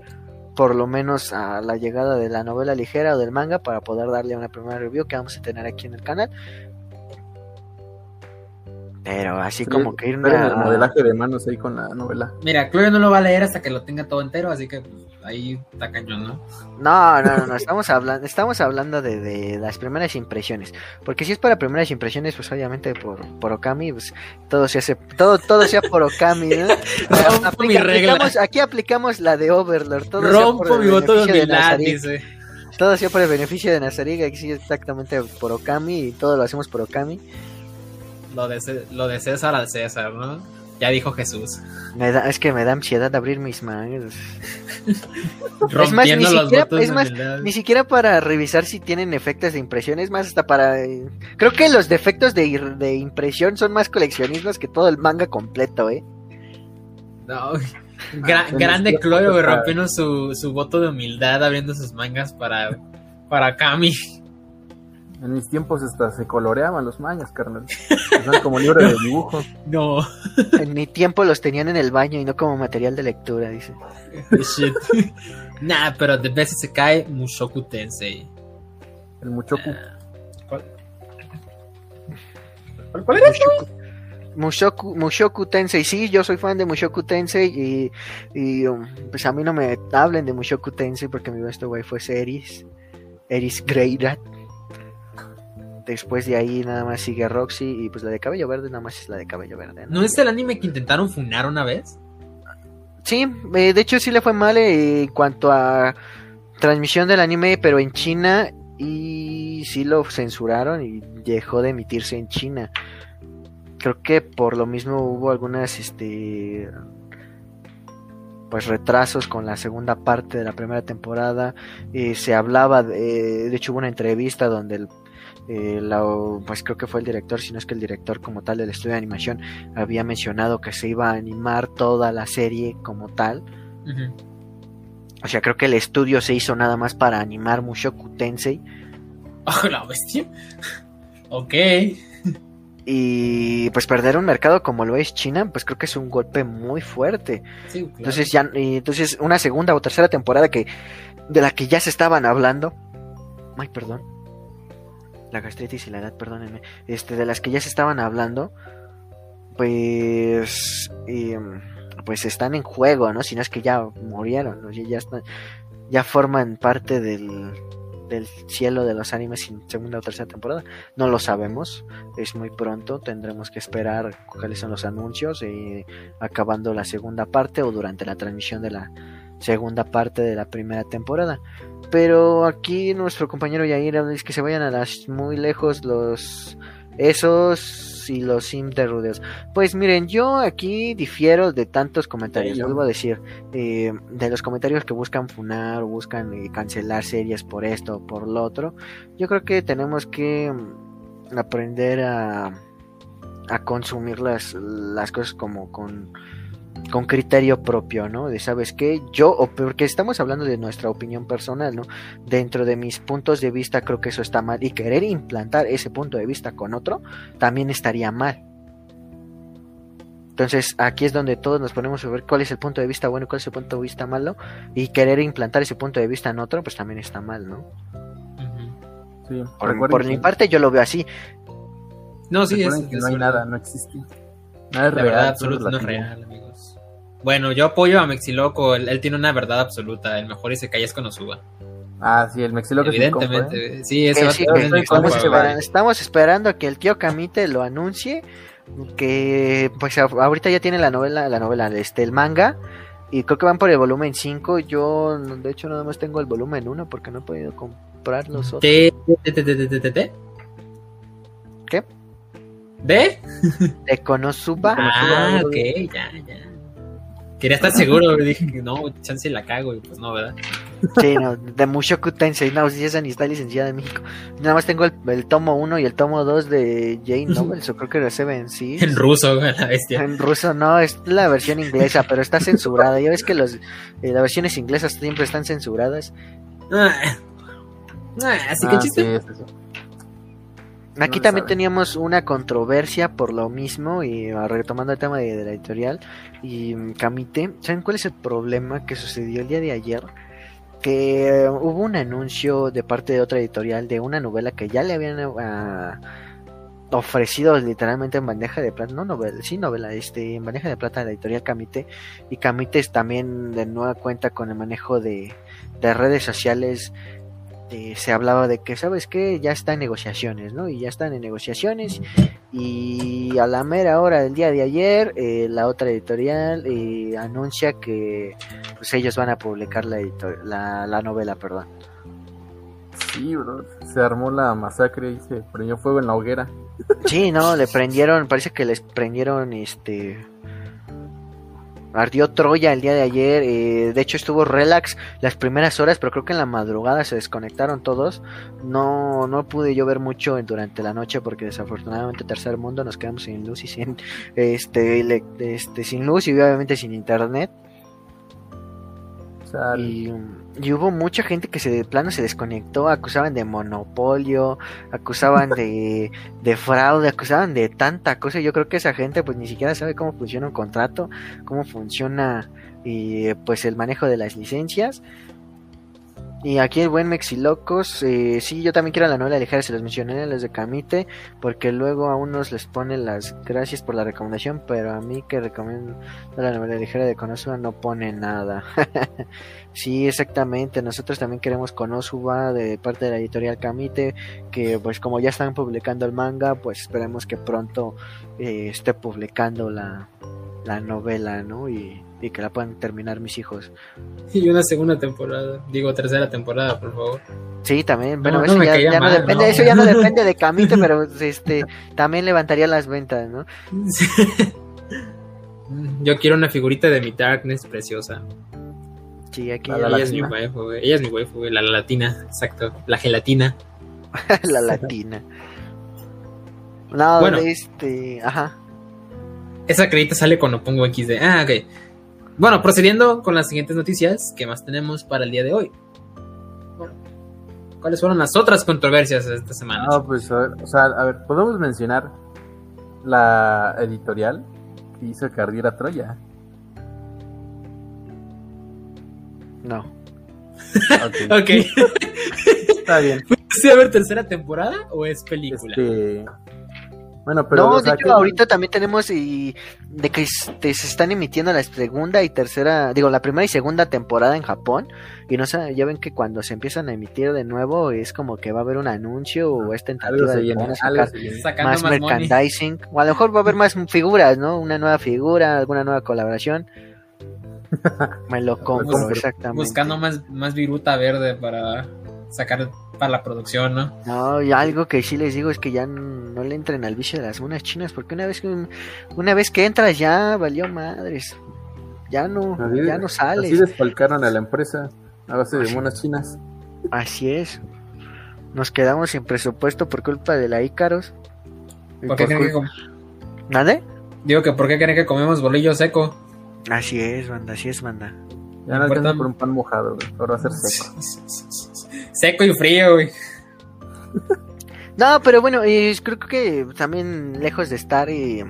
por lo menos a la llegada de la novela ligera o del manga para poder darle una primera review que vamos a tener aquí en el canal. Pero así Sí, como que irme Esperen el a... modelaje de manos ahí con la novela. Mira, Chloe no lo va a leer hasta que lo tenga todo entero, así que pues, ahí está cañón, ¿no? No, no, no, no, estamos hablando, estamos hablando de, de las primeras impresiones. Porque si es para primeras impresiones, pues obviamente por, por Okami, pues todo se hace, todo, todo sea por Okami, ¿no? Rompo Aplica- mi regla. aplicamos- aquí aplicamos la de Overlord, todo sea por Rompo mi voto de dice. Todo sea por el beneficio de Nazariga, que sí exactamente por Okami y todo lo hacemos por Okami. Lo de, lo de César al César, ¿no? Ya dijo Jesús. Me da, es que me da ansiedad abrir mis mangas. Rompiendo más, ni siquiera- es más. Ni siquiera para revisar si tienen efectos de impresión, es más hasta para... eh, Creo que los defectos de, ir- de impresión son más coleccionistas que todo el manga completo, ¿eh? No. Gra- en grande Chloe, rompiendo su, su voto de humildad, abriendo sus mangas para, para Kami. En mis tiempos hasta se coloreaban los mangas, carnal. Son como libros de dibujo. No. En mi tiempo los tenían en el baño y no como material de lectura, dice. Shit. nah, pero de veces se cae Mushoku Tensei. El Muchoku. ¿Cuál? ¿Cuál, cuál era? Mushoku, Mushoku Tensei, sí, yo soy fan de Mushoku Tensei y, y, um, pues a mí no me hablen de Mushoku Tensei porque mi best güey fue Eris, Eris Greyrat. Después de ahí nada más sigue Roxy y pues la de cabello verde nada más es la de cabello verde. ¿no? ¿No es el anime que intentaron funar una vez? Sí, eh, de hecho sí le fue mal eh, en cuanto a transmisión del anime, pero en China y sí lo censuraron y dejó de emitirse en China. Creo que por lo mismo hubo algunas este pues retrasos con la segunda parte de la primera temporada. Eh, se hablaba, de, de hecho hubo una entrevista donde el, eh, la- pues creo que fue el director, si no es que el director como tal del estudio de animación había mencionado que se iba a animar toda la serie como tal. O sea, creo que el estudio se hizo nada más para animar Mushoku Tensei. Oh, la bestia. Ok. Y pues perder un mercado como lo es China, pues creo que es un golpe muy fuerte. Sí, claro. Entonces ya, entonces una segunda o tercera temporada que de la que ya se estaban hablando. Ay, perdón. La gastritis y la edad, perdónenme. Este, de las que ya se estaban hablando. Pues. em, pues están en juego, ¿no? Si no es que ya murieron, ¿no? ya, están, ya forman parte del, del cielo de los animes en segunda o tercera temporada. No lo sabemos, es muy pronto, tendremos que esperar cuáles son los anuncios y acabando la segunda parte o durante la transmisión de la segunda parte de la primera temporada. Pero aquí nuestro compañero Yair dice que se vayan a las muy lejos los esos y los interrudios. Pues miren, yo aquí difiero de tantos comentarios. Vuelvo a decir, eh, de los comentarios que buscan funar o buscan eh, cancelar series por esto o por lo otro. Yo creo que tenemos que mm, aprender a, a consumir las, las cosas como con con criterio propio, ¿no? De, ¿sabes qué? Yo, o porque estamos hablando de nuestra opinión personal, ¿no? Dentro de mis puntos de vista creo que eso está mal y querer implantar ese punto de vista con otro también estaría mal. Entonces aquí es donde todos nos ponemos a ver cuál es el punto de vista bueno y cuál es el punto de vista malo y querer implantar ese punto de vista en otro pues también está mal, ¿no? Sí, por, mi parte yo lo veo así. No, sí, es, que no hay nada, no existe. Nada es real, absoluto, no es real, bueno, yo apoyo a Mexiloco, él, tiene una verdad absoluta, el mejor y se es con Osuba. Ah, sí, el Mexiloco Evidentemente, sí, ese sí, estamos, esperando, estamos esperando a que el tío Camite lo anuncie, que pues ahorita ya tiene la novela, la novela, este, el manga, y creo que van por el volumen 5, yo de hecho nada más tengo el volumen 1 porque no he podido comprar los otros. ¿Qué? ¿De? De Konosuba. Ah, ok, ya, ya. Quería estar seguro, dije que no, chance la cago y pues no, ¿verdad? Sí, no, de Mushoku Tensei, no, si esa ni está licenciada en México. Nada más tengo el, tomo 1 y el tomo 2 de Jane Novels, o creo que Seven sí. En ruso, la bestia. En ruso no, es la versión inglesa, pero está censurada. Ya ves que los, eh, las versiones inglesas siempre están censuradas. Ah, ah así que ah, chiste. Aquí también teníamos una controversia por lo mismo y ah, retomando el tema de, la editorial y mm, Camite, ¿saben cuál es el problema que sucedió el día de ayer? Que hubo un anuncio de parte de otra editorial de una novela que ya le habían uh, ofrecido literalmente en bandeja de plata, no novela, sí novela, este, en bandeja de plata de la editorial Camite y Camite también de nueva cuenta con el manejo de, de redes sociales este, se hablaba de que, ¿sabes qué? Ya está en negociaciones, ¿no? Y ya están en negociaciones. Y a la mera hora del día de ayer, eh, la otra editorial eh, anuncia que pues ellos van a publicar la, la, la novela, perdón. Sí, bro, se armó la masacre y se prendió fuego en la hoguera. Sí, no, le prendieron, parece que les prendieron este Ardió Troya el día de ayer. Eh, de hecho, estuvo relax las primeras horas, pero creo que en la madrugada se desconectaron todos. No, no pude yo ver mucho durante la noche porque desafortunadamente tercer mundo nos quedamos sin luz y sin este, este sin luz y obviamente sin internet. Y, hubo mucha gente que se de plano se desconectó, acusaban de monopolio, acusaban de, de fraude, acusaban de tanta cosa. Yo creo que esa gente pues ni siquiera sabe cómo funciona un contrato, cómo funciona y pues el manejo de las licencias. Y aquí el buen Mexilocos, eh, sí, yo también quiero la novela ligera, se los mencioné, los de Camite, porque luego a unos les pone las gracias por la recomendación, pero a mí que recomiendo la novela ligera de Konosuba no pone nada. sí, exactamente, nosotros también queremos Konosuba de parte de la editorial Camite, que pues como ya están publicando el manga, pues esperemos que pronto eh, esté publicando la, la novela, ¿no? Y y que la puedan terminar mis hijos. Y una segunda temporada, digo tercera temporada, por favor. Sí, también, bueno, eso, ya, no depende, eso ya no depende de Camite, pero este también levantaría las ventas, ¿no? Yo quiero una figurita de mi Darkness preciosa. Sí, aquí ella, es mi waifu, ella es mi waifu, la, latina, exacto, la gelatina. la latina. No, bueno, este, ajá. Esa crédito sale cuando pongo XD. Ah, ok. Bueno, procediendo con las siguientes noticias, ¿qué más tenemos para el día de hoy? ¿cuáles fueron las otras controversias de esta semana? No, pues, a ver, o sea, a ver, podemos mencionar la editorial que hizo que ardiera Troya. No. Ok. okay. Está bien. ¿Sí a ver tercera temporada o es película? Este, Bueno, pero. no, de hecho, ¿qué- ahorita también tenemos y de que este, se están emitiendo la segunda y tercera, digo, la primera y segunda temporada en Japón. Y no sé, ya ven que cuando se empiezan a emitir de nuevo es como que va a haber un anuncio o es Algo tentativa de viene, sacar. Sacando más, más, money. merchandising. O a lo mejor va a haber más figuras, ¿no? Una nueva figura, alguna nueva colaboración. Me lo compro, compro. exactamente. Buscando más, más viruta verde para sacar para la producción, ¿no? No, y algo que sí les digo es que ya no le entren al vicio de las monas chinas, porque una vez que una vez que entras ya valió madres. Ya no, Así, ya no sales. así desfalcaron a la empresa a base de monas chinas. Así es. Nos quedamos sin presupuesto por culpa de la Ícaros. ¿Por qué por creen que. Digo que ¿por qué creen que comemos bolillo seco? Así es, banda, así es, banda. Ya no por un pan mojado, va a ser seco. Seco y frío, güey. No, pero bueno, eh, creo que también lejos de estar y,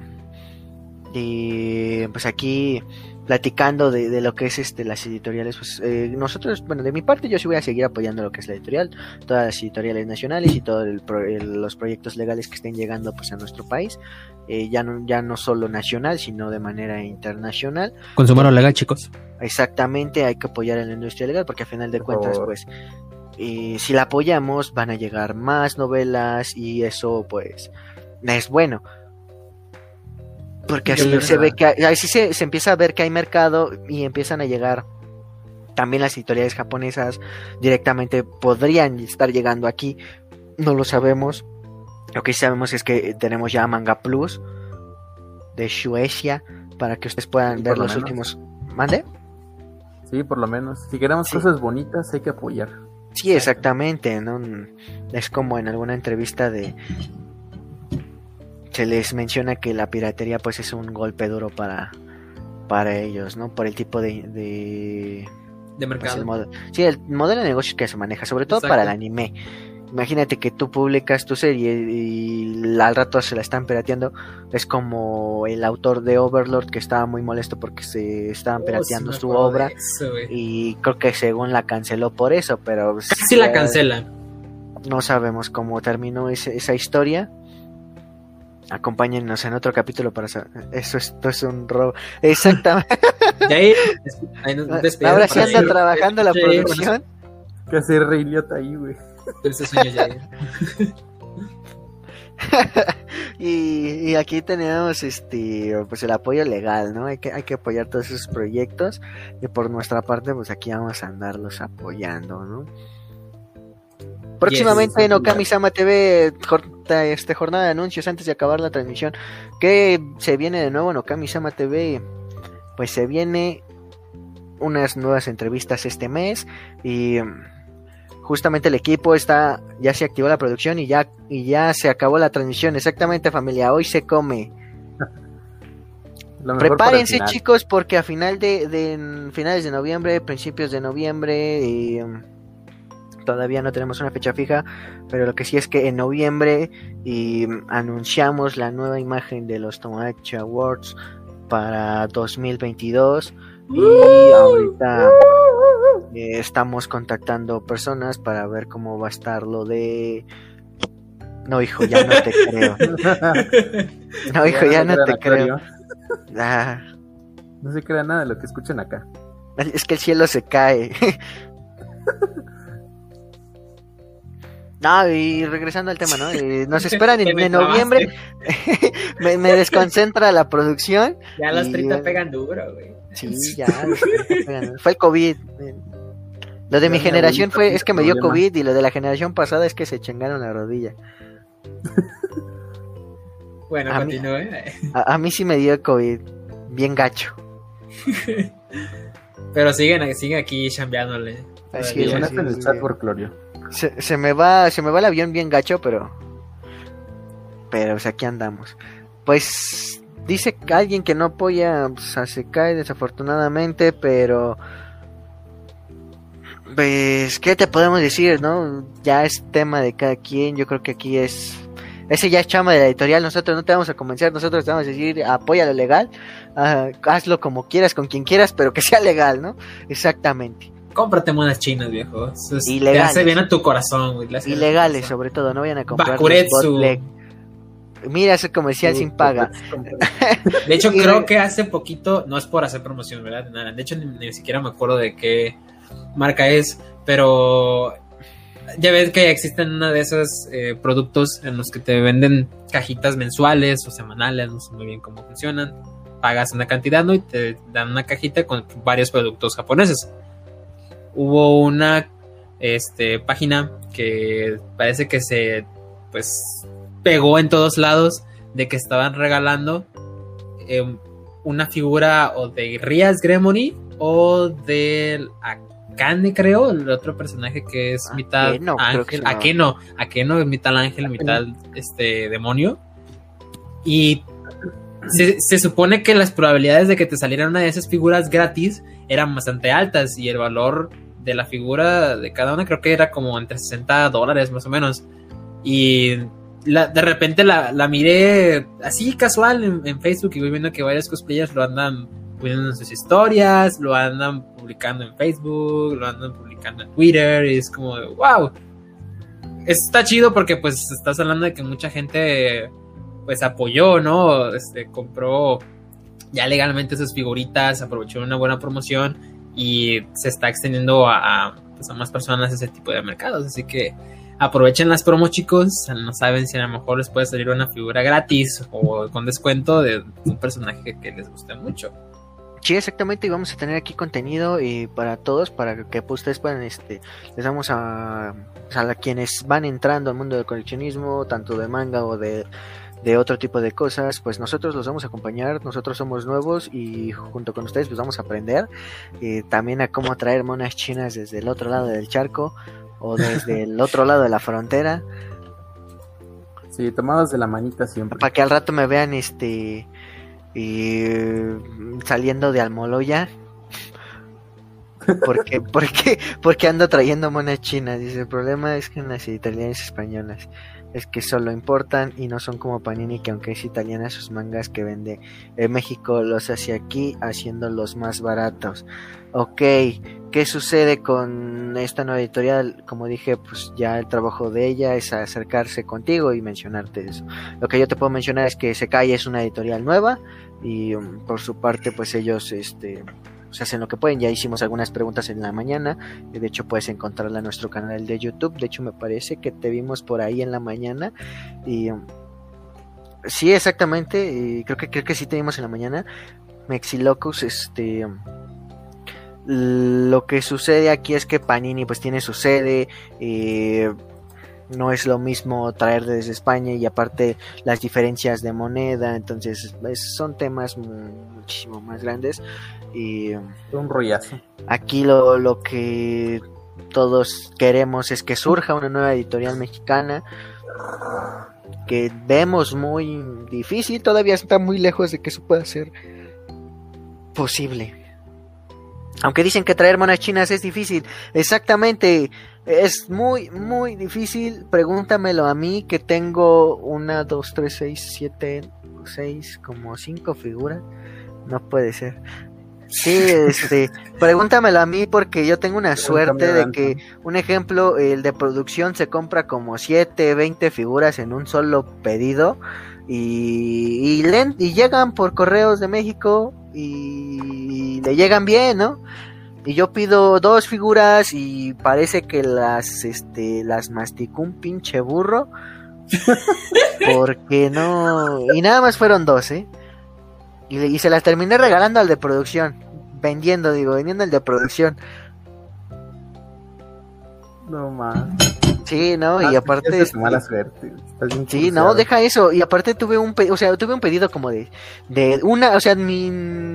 y, pues aquí platicando de, de lo que es este las editoriales, pues eh, nosotros, bueno, de mi parte yo sí voy a seguir apoyando lo que es la editorial, todas las editoriales nacionales y todos los proyectos legales que estén llegando pues a nuestro país, eh, ya no ya no solo nacional, sino de manera internacional. Consumero legal, chicos. Exactamente, hay que apoyar a la industria legal porque a final de cuentas, pues, eh, si la apoyamos, van a llegar más novelas y eso, pues, es bueno. Porque Sí, así se ve que, hay- así se, se empieza a ver que hay mercado y empiezan a llegar también las editoriales japonesas directamente podrían estar llegando aquí, no lo sabemos. Lo que sí sabemos es que tenemos ya Manga Plus de Suecia para que ustedes puedan Sí, ver lo los menos. últimos. ¿Mande? Sí, por lo menos. Si queremos Sí. cosas bonitas, hay que apoyar. Sí, exactamente, ¿no? Es como en alguna entrevista de se les menciona que la piratería pues es un golpe duro para para ellos, ¿no? Por el tipo de, de De pues, mercado. el sí, el modelo de negocio que se maneja, sobre todo Exacto. para el anime. Imagínate que tú publicas tu serie y al rato se la están pirateando. Es como el autor de Overlord que estaba muy molesto porque se estaban Oh, pirateando sí su obra. eso. Y creo que según la canceló por eso, pero... Casi la cancelan. No sabemos cómo terminó ese- esa historia. Acompáñennos en otro capítulo para saber. Eso es, esto es un robo. Exactamente. De ahí, ahí nos despedimos Ahora sí anda trabajando la producción. ¿Qué hace Rey Liotta ahí, güey? Sueños, Jair. y, y aquí tenemos este pues el apoyo legal, ¿no? Hay que, hay que apoyar todos esos proyectos. Y por nuestra parte, pues aquí vamos a andarlos apoyando, ¿no? Próximamente Yes, en Okami-sama TV, jorta- este, jornada de anuncios antes de acabar la transmisión. ¿Qué se viene de nuevo en Okami-sama TV? Pues se viene unas nuevas entrevistas este mes y justamente el equipo está ya se activó la producción y ya y ya se acabó la transmisión. Exactamente, familia, hoy se come. Prepárense, chicos, porque a final de, finales de noviembre, principios de noviembre, y, um, todavía no tenemos una fecha fija, pero lo que sí es que en noviembre y, um, anunciamos la nueva imagen de los Tomodachi Awards para 2022 y ahorita eh, estamos contactando personas para ver cómo va a estar lo de no hijo ya no te creo no hijo ya no te creo. Ah, No se crea nada de lo que escuchan acá. Es que el cielo se cae. No, y regresando al tema, ¿no? Eh, Nos esperan en, en noviembre. me, me desconcentra la producción. Ya las Y- 30 pegan duro, güey. Sí, ya. Fue el COVID. Lo de mi Ya, mi generación fue, es que me dio problema. COVID y lo de la generación pasada es que se chingaron la rodilla. Bueno, A mí- continúe. A, a mí sí me dio COVID. Bien gacho. Pero siguen, siguen aquí chambeándole. Así es, sí. por Clorio. Se, se me va, se me va el avión bien gacho, pero. Pero pues, aquí andamos. Pues dice que alguien que no apoya pues, a se cae desafortunadamente, pero. Pues, ¿qué te podemos decir, no? Ya es tema de cada quien. Yo creo que aquí es. Ese ya es chama de la editorial. Nosotros no te vamos a convencer. Nosotros te vamos a decir, apoya lo legal. ah, hazlo como quieras, con quien quieras, pero que sea legal, ¿no? Exactamente. Cómprate monas chinas, viejo. Eso es- Ilegales. Te hace bien a tu corazón, güey. Ilegales, corazón. sobre todo. No vayan a comprar Bakuretsu. Mira ese comercial sin paga. De hecho, creo que hace poquito, no es por hacer promoción, ¿verdad? Nada. De hecho, ni, ni siquiera me acuerdo de qué marca es, pero ya ves que existen una de esos eh, productos en los que te venden cajitas mensuales o semanales, no sé muy bien cómo funcionan. Pagas una cantidad, ¿no? Y te dan una cajita con varios productos japoneses. Hubo una este, página que parece que se, pues, pegó en todos lados de que estaban regalando eh, una figura o de Rias Gremoni o del Akane, creo, el otro personaje que es mitad Akeno, creo que ángel, se llama. Akeno, Akeno es mitad ángel, mitad este demonio. Y se, se supone que las probabilidades de que te salieran una de esas figuras gratis eran bastante altas y el valor de la figura de cada una creo que era como entre 60 dólares más o menos. Y la- de repente la, la miré así casual en, en Facebook y voy viendo que varios cosplayers lo andan poniendo en sus historias, lo andan publicando en Facebook, lo andan publicando en Twitter y es como, wow. Está chido porque pues estás hablando de que mucha gente pues apoyó, ¿no? Este, compró ya legalmente sus figuritas, aprovechó una buena promoción y se está extendiendo a, pues, a más personas ese tipo de mercados. Así que aprovechen las promos, chicos. No saben si a lo mejor les puede salir una figura gratis o con descuento de un personaje que les guste mucho. Sí, exactamente, y vamos a tener aquí contenido y para todos, para que pues, ustedes puedan, este, les damos a, a quienes van entrando al mundo del coleccionismo, tanto de manga o de, de otro tipo de cosas, pues nosotros los vamos a acompañar, nosotros somos nuevos y junto con ustedes pues vamos a aprender eh, también a cómo traer monas chinas desde el otro lado del charco o desde el otro lado de la frontera, Sí, tomados de la manita siempre. para que al rato me vean, este, eh, saliendo de Almoloya. Porque, porque, porque ando trayendo monas chinas. Dice, el problema es que en las italianas y españolas es que solo importan y no son como Panini, que aunque es italiana, sus mangas que vende en México los hace aquí haciéndolos más baratos. Ok, ¿qué sucede con esta nueva editorial? Como dije, pues ya el trabajo de ella es acercarse contigo y mencionarte eso. Lo que yo te puedo mencionar es que Sekai es una editorial nueva y um, por su parte pues ellos este se hacen lo que pueden. Ya hicimos algunas preguntas en la mañana. y De hecho puedes encontrarla en nuestro canal de YouTube. De hecho me parece que te vimos por ahí en la mañana y um, sí exactamente. Y creo que creo que sí te vimos en la mañana. Mexilocus este lo que sucede aquí es que Panini pues tiene su sede eh, no es lo mismo traer desde España y aparte las diferencias de moneda, entonces es- son temas mu- muchísimo más grandes y Un rollazo. aquí lo, lo que todos queremos es que surja una nueva editorial mexicana que vemos muy difícil, todavía está muy lejos de que eso pueda ser posible. Aunque dicen que traer monas chinas es difícil, exactamente, es muy, muy difícil. Pregúntamelo a mí que tengo una, dos, tres, seis, siete, seis, como cinco figuras. No puede ser. Sí, este, pregúntamelo a mí porque yo tengo una suerte de que, un ejemplo, el de producción se compra como 7, 20 figuras en un solo pedido y, y, llegan por correos de México y le llegan bien, ¿no? Y yo pido dos figuras y parece que las, este, las masticó un pinche burro. Porque no... Y nada más fueron dos, ¿eh? Y, se las terminé regalando al de producción. Vendiendo, digo, vendiendo el de producción. No más. Sí, ¿no? Y aparte... Es mala suerte. Sí, no, deja eso. Y aparte tuve un, pe- o sea, tuve un pedido como de, de una, o sea, mi,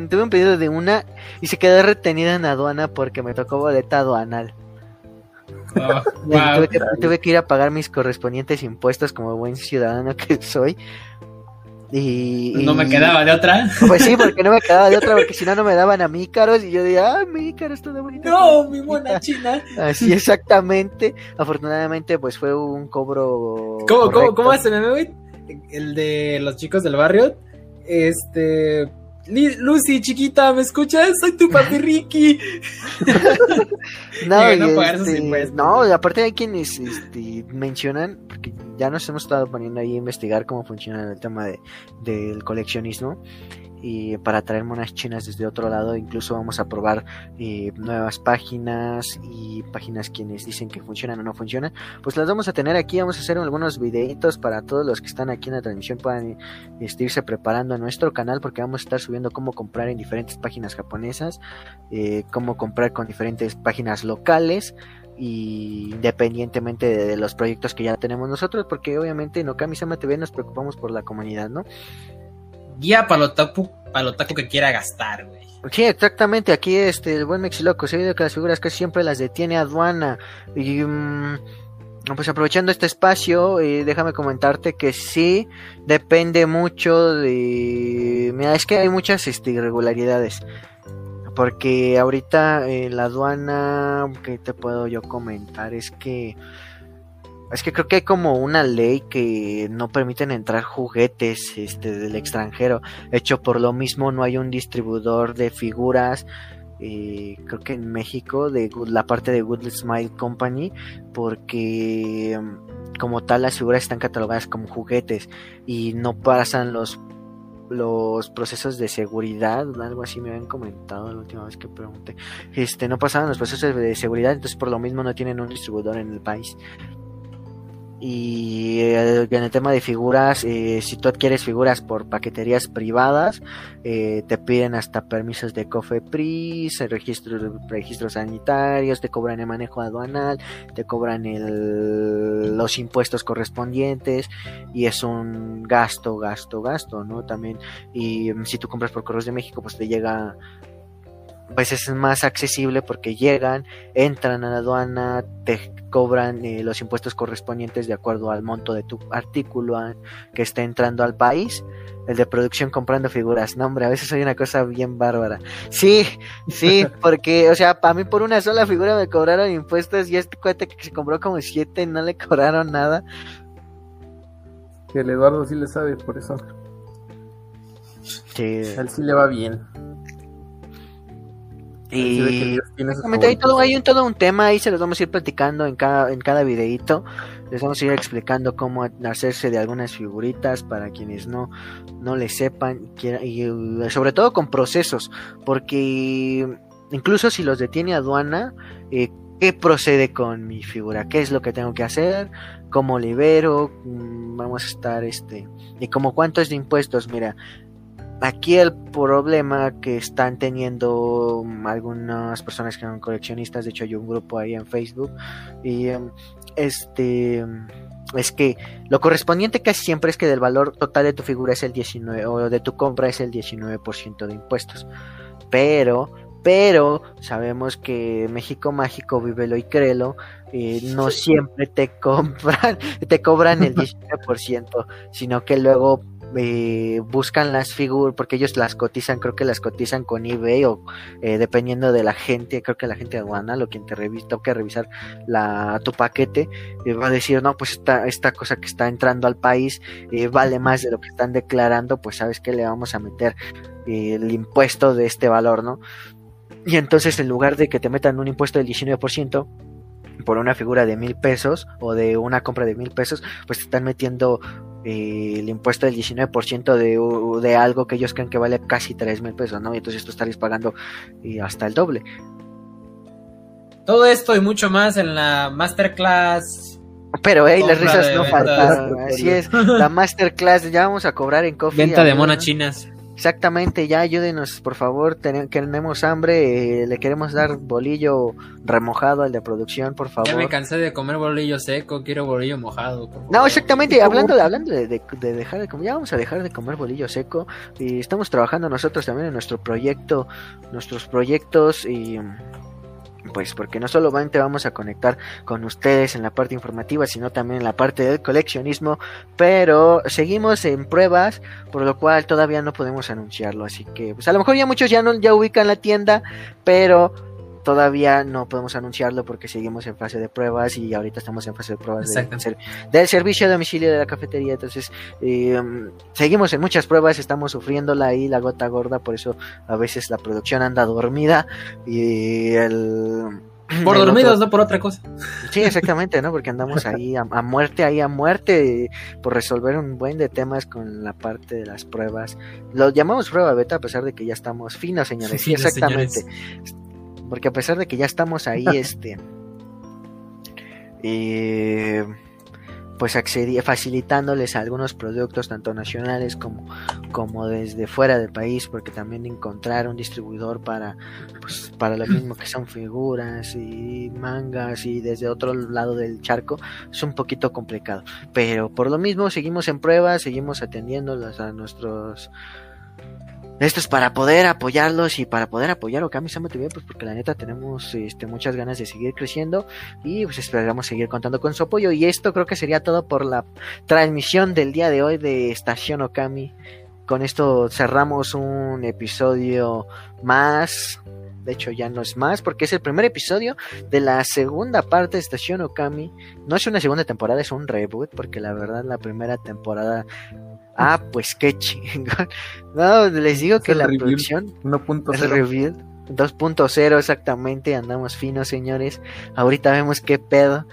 tuve un pedido de una y se quedó retenida en aduana porque me tocó boleta aduanal. Oh, Y wow. tuve, que, tuve que ir a pagar mis correspondientes impuestos como buen ciudadano que soy. Y, No me quedaba de otra. Pues sí, porque no me quedaba de otra, porque si no, no me daban a mí caros y yo decía, ah, mi caro está de bonita. No, mi mona china. Así exactamente. Afortunadamente, pues fue un cobro. ¿Cómo, cómo, correcto. cómo hace meme, güey? El de los chicos del barrio. Este. Lucy, chiquita, ¿me escuchas? Soy tu papi Ricky. no, no este, no, aparte hay quienes este, mencionan, porque ya nos hemos estado poniendo ahí a investigar cómo funciona el tema de, del coleccionismo y para traer monas chinas desde otro lado incluso vamos a probar eh, nuevas páginas y páginas quienes dicen que funcionan o no funcionan pues las vamos a tener aquí vamos a hacer algunos videitos para todos los que están aquí en la transmisión puedan este, irse preparando a nuestro canal porque vamos a estar subiendo cómo comprar en diferentes páginas japonesas eh, cómo comprar con diferentes páginas locales y independientemente de, de los proyectos que ya tenemos nosotros porque obviamente en Okami-sama TV nos preocupamos por la comunidad ¿no? Guía para lo taku, para lo taku que quiera gastar, güey. Sí, exactamente. Aquí este el buen Mexiloco se ha oído que las figuras casi siempre las detiene aduana. Y mm, pues aprovechando este espacio, eh, déjame comentarte que sí depende mucho de. Mira, es que hay muchas este, irregularidades. Porque ahorita en la aduana, ¿qué te puedo yo comentar? Es que. Es que creo que hay como una ley que no permiten entrar juguetes este, del extranjero. Hecho por lo mismo no hay un distribuidor de figuras. eh, creo que en México de la parte de Good Smile Company porque mm, como tal las figuras están catalogadas como juguetes y no pasan los los procesos de seguridad, algo así me habían comentado la última vez que pregunté. Este, no pasaban los procesos de seguridad, entonces por lo mismo no tienen un distribuidor en el país. Y eh, en el tema de figuras, eh, si tú adquieres figuras por paqueterías privadas, eh, te piden hasta permisos de COFEPRIS, registros, registros sanitarios, te cobran el manejo aduanal, te cobran el, los impuestos correspondientes y es un gasto, gasto, gasto, ¿no? También, y si tú compras por Correos de México, pues te llega pues es más accesible porque llegan, entran a la aduana, te cobran eh, los impuestos correspondientes de acuerdo al monto de tu artículo a- que está entrando al país. El de producción comprando figuras. No, hombre, a veces hay una cosa bien bárbara. Sí, sí, porque, o sea, para mí por una sola figura me cobraron impuestos y este cuate que se compró como siete no le cobraron nada. Que el Eduardo sí le sabe, por eso. Sí. A él sí le va bien. Y hay todo, hay un, todo un tema ahí, se los vamos a ir platicando en cada, en cada videito. Les vamos a ir explicando cómo hacerse de algunas figuritas para quienes no, no le sepan y, eh, sobre todo con procesos, porque incluso si los detiene aduana, eh, ¿qué procede con mi figura? ¿Qué es lo que tengo que hacer? ¿Cómo libero? Mm, Vamos a estar este y como cuánto es de impuestos, mira, aquí el problema que están teniendo algunas personas que son coleccionistas, de hecho hay un grupo ahí en Facebook y em, este es que lo correspondiente casi siempre es que del valor total de tu figura es el 19 o de tu compra es el 19% de impuestos. Pero pero sabemos que México Mágico, vívelo y créelo, eh, no siempre te compran, te cobran el 19%, sino que luego eh, buscan las figuras, porque ellos las cotizan, creo que las cotizan con eBay o eh, dependiendo de la gente, creo que la gente aduanal o quien te revisa, toca revisar la, tu paquete, eh, va a decir, no, pues esta, esta cosa que está entrando al país vale más de lo que están declarando, pues sabes que le vamos a meter el impuesto de este valor, ¿no? Y entonces en lugar de que te metan un impuesto del 19%, por una figura de mil pesos o de una compra de mil pesos, pues te están metiendo el impuesto del 19% de, de algo que ellos creen que vale casi tres mil pesos, ¿no? Y entonces tú estarías pagando eh, hasta el doble. Todo esto y mucho más en la masterclass. Pero, hey, las Compra risas no faltan. Así es, la masterclass ya vamos a cobrar en coffee. Venta de monas chinas. Exactamente, ya ayúdenos, por favor. Tene- tenemos hambre, eh, le queremos dar bolillo remojado al de producción, por favor. Ya me cansé de comer bolillo seco, quiero bolillo mojado. por favor. No, exactamente, hablando de, hablando de, de- de dejar de comer, ya vamos a dejar de comer bolillo seco y estamos trabajando nosotros también en nuestro proyecto, nuestros proyectos y pues porque no solamente vamos a conectar con ustedes en la parte informativa, sino también en la parte del coleccionismo, pero seguimos en pruebas, por lo cual todavía no podemos anunciarlo, así que pues a lo mejor ya muchos ya no ya ubican la tienda, pero todavía no podemos anunciarlo porque seguimos en fase de pruebas y ahorita estamos en fase de pruebas ser- del servicio a domicilio de la cafetería. Entonces, eh, seguimos en muchas pruebas, estamos sufriéndola ahí la gota gorda, por eso a veces la producción anda dormida y el... Por el dormidos, otro- no por otra cosa. Sí, exactamente, ¿no? Porque andamos ahí a, a muerte, ahí a muerte, por resolver un buen de temas con la parte de las pruebas. Lo llamamos prueba beta a pesar de que ya estamos finos, señores. Sí, exactamente. Porque a pesar de que ya estamos ahí, este, eh, pues accedi- facilitándoles algunos productos tanto nacionales como, como desde fuera del país, porque también encontrar un distribuidor para, pues, para lo mismo que son figuras y mangas y desde otro lado del charco es un poquito complicado. Pero por lo mismo seguimos en prueba, seguimos atendiéndolos a nuestros esto es para poder apoyarlos y para poder apoyar Okami Sama TV, pues porque la neta tenemos este, muchas ganas de seguir creciendo y pues esperamos seguir contando con su apoyo. Y esto creo que sería todo por la transmisión del día de hoy de Estación Okami. Con esto cerramos un episodio más. De hecho, ya no es más, porque es el primer episodio de la segunda parte de Estación Okami. No es una segunda temporada, es un reboot, porque la verdad la primera temporada Ah, pues qué chingón. No, les digo Es que la review. producción 1.0. es review 2.0 exactamente, andamos finos, señores. Ahorita vemos qué pedo.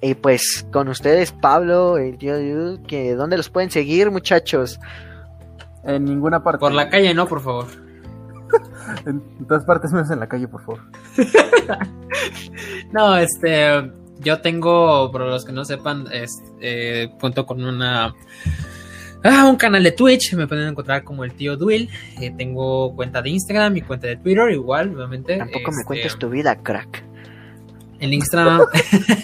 Y pues con ustedes, Pablo, el tío Dude, que ¿dónde los pueden seguir, muchachos? En ninguna parte. Por la calle, no, por favor. En, en todas partes menos en la calle, por favor. No, este, yo tengo, para los que no sepan, es, eh, cuento con una, ah, un canal de Twitch, me pueden encontrar como el tío Duil, Eh, tengo cuenta de Instagram y cuenta de Twitter, igual, obviamente. Tampoco me Este, cuentes tu vida, crack. En Instagram.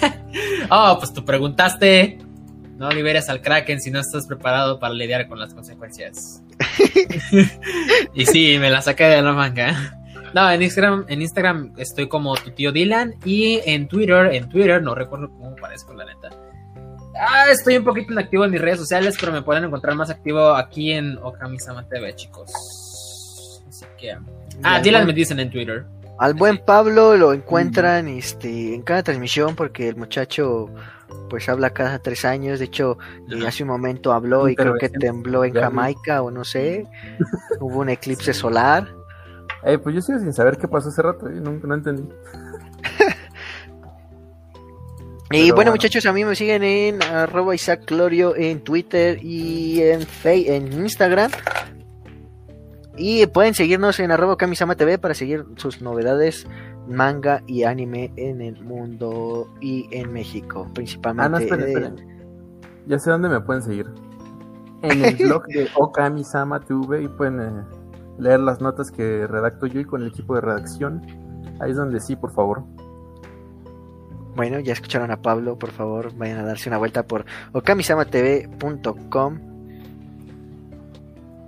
oh, pues tú preguntaste. No liberes al Kraken si no estás preparado para lidiar con las consecuencias. y sí, me la saqué de la manga. No, en Instagram, en Instagram estoy como tu tío Dylan y en Twitter, en Twitter, no recuerdo cómo parezco la neta. Ah, estoy un poquito inactivo en mis redes sociales, pero me pueden encontrar más activo aquí en Okami-sama TV, chicos. Así que... Y Ah, Dylan me dicen en Twitter. Al buen Pablo lo encuentran este, en cada transmisión porque el muchacho pues habla cada tres años. De hecho, eh, hace un momento habló y creo que tembló en. Jamaica o no sé. Hubo un eclipse solar. Eh, pues yo sigo sin saber qué pasó hace rato. eh, No, no entendí. Y bueno, bueno. muchachos, a mí me siguen en arroba Isaac Clorio en Twitter y en, Fe- en Instagram. Y pueden seguirnos en arroba Kamisama TV para seguir sus novedades manga y anime en el mundo y en México, principalmente. Ah, no, esperen, esperen. Ya sé dónde me pueden seguir. En el blog de Okami-sama TV y pueden eh, leer las notas que redacto yo y con el equipo de redacción. Ahí es donde sí, por favor. Bueno, ya escucharon a Pablo, por favor, vayan a darse una vuelta por okamisamatv.com.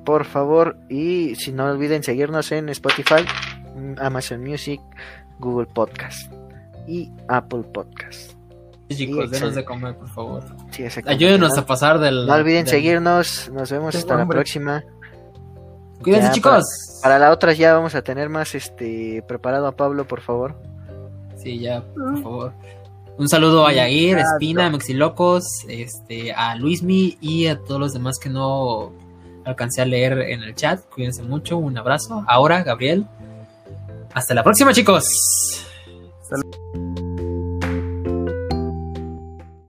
Por favor, y si no olviden seguirnos en Spotify, mm, Amazon Music, Google Podcast y Apple Podcast. Chicos, denos de comer, por favor. Sí. Ayúdenos no, a pasar del. no olviden del- seguirnos, nos vemos hasta la próxima. Cuídense, Ya, chicos. Para la otra ya vamos a tener más este preparado a Pablo, por favor. Sí, ya, por favor. Un saludo a Yair, Claro. Espina, Mexilocos, este, a Luismi y a todos los demás que no alcancé a leer en el chat. Cuídense mucho, un abrazo. Ahora, Gabriel. Hasta la próxima, chicos. Salud.